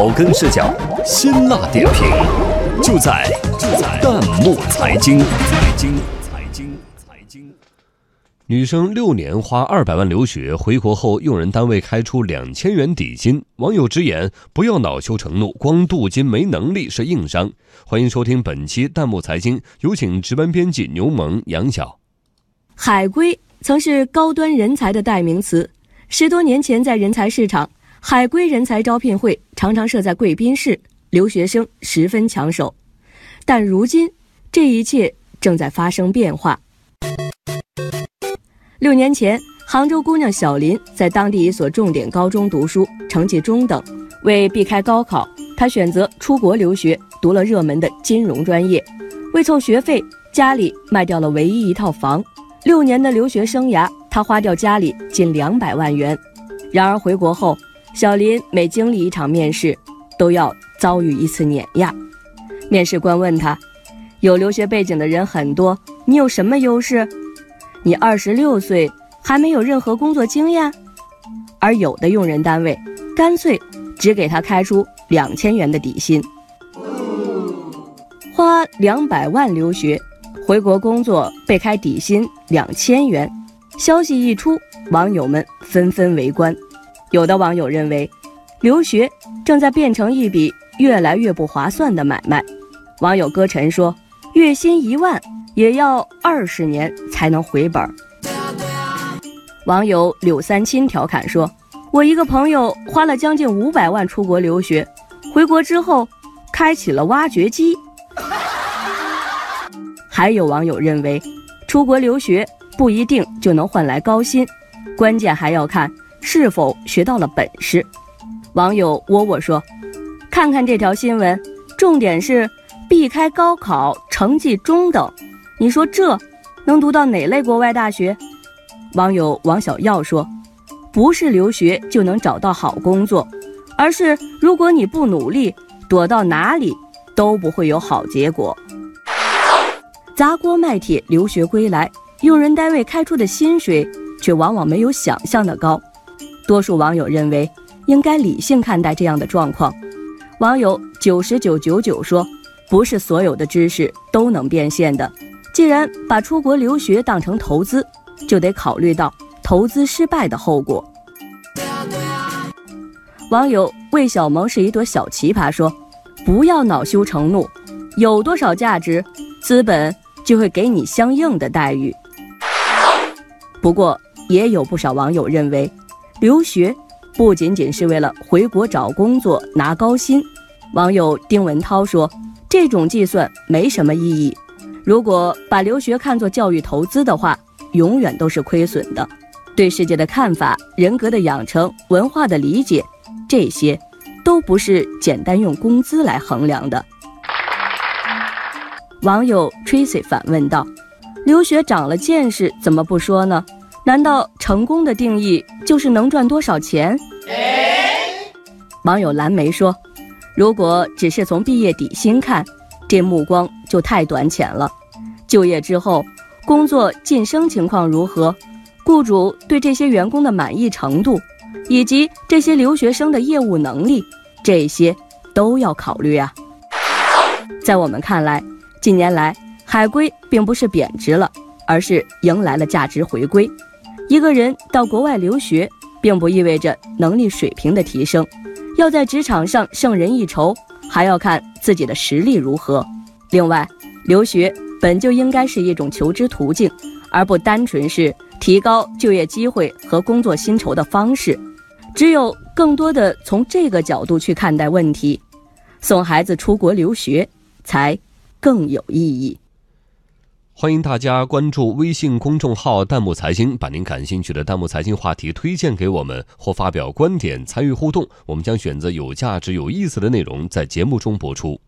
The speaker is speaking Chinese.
草根视角，辛辣点评，就在就在弹幕财经。财经财经财经。女生六年花二百万留学，回国后用人单位开出两千元底薪。网友直言：不要恼羞成怒，光镀金没能力是硬伤。欢迎收听本期弹幕财经，有请值班编辑牛萌、杨晓。海归曾是高端人才的代名词，十多年前在人才市场。海归人才招聘会常常设在贵宾室，留学生十分抢手。但如今，这一切正在发生变化。六年前，杭州姑娘小林在当地一所重点高中读书，成绩中等。为避开高考，她选择出国留学，读了热门的金融专业。为凑学费，家里卖掉了唯一一套房。六年的留学生涯，她花掉家里近两百万元。然而回国后，小林每经历一场面试，都要遭遇一次碾压。面试官问他：“有留学背景的人很多，你有什么优势？你二十六岁还没有任何工作经验。”而有的用人单位干脆只给他开出两千元的底薪，花两百万留学，回国工作被开底薪两千元。消息一出，网友们纷纷围观。有的网友认为，留学正在变成一笔越来越不划算的买卖。网友歌晨说：“月薪一万也要二十年才能回本。”网友柳三清调侃说：“我一个朋友花了将近五百万出国留学，回国之后开启了挖掘机。”还有网友认为，出国留学不一定就能换来高薪，关键还要看。是否学到了本事？网友窝窝说：“看看这条新闻，重点是避开高考，成绩中等。你说这能读到哪类国外大学？”网友王小耀说：“不是留学就能找到好工作，而是如果你不努力，躲到哪里都不会有好结果。砸锅卖铁留学归来，用人单位开出的薪水却往往没有想象的高。”多数网友认为，应该理性看待这样的状况。网友九十九九九说：“不是所有的知识都能变现的。既然把出国留学当成投资，就得考虑到投资失败的后果。”网友魏小萌是一朵小奇葩说：“不要恼羞成怒，有多少价值，资本就会给你相应的待遇。”不过，也有不少网友认为。留学不仅仅是为了回国找工作拿高薪，网友丁文涛说：“这种计算没什么意义。如果把留学看作教育投资的话，永远都是亏损的。对世界的看法、人格的养成、文化的理解，这些都不是简单用工资来衡量的。”网友 Tracy 反问道：“留学长了见识，怎么不说呢？”难道成功的定义就是能赚多少钱？网友蓝莓说：“如果只是从毕业底薪看，这目光就太短浅了。就业之后，工作晋升情况如何？雇主对这些员工的满意程度，以及这些留学生的业务能力，这些都要考虑啊。”在我们看来，近年来海归并不是贬值了，而是迎来了价值回归。一个人到国外留学，并不意味着能力水平的提升，要在职场上胜人一筹，还要看自己的实力如何。另外，留学本就应该是一种求知途径，而不单纯是提高就业机会和工作薪酬的方式。只有更多的从这个角度去看待问题，送孩子出国留学才更有意义。欢迎大家关注微信公众号“弹幕财经”，把您感兴趣的弹幕财经话题推荐给我们，或发表观点参与互动，我们将选择有价值、有意思的内容在节目中播出。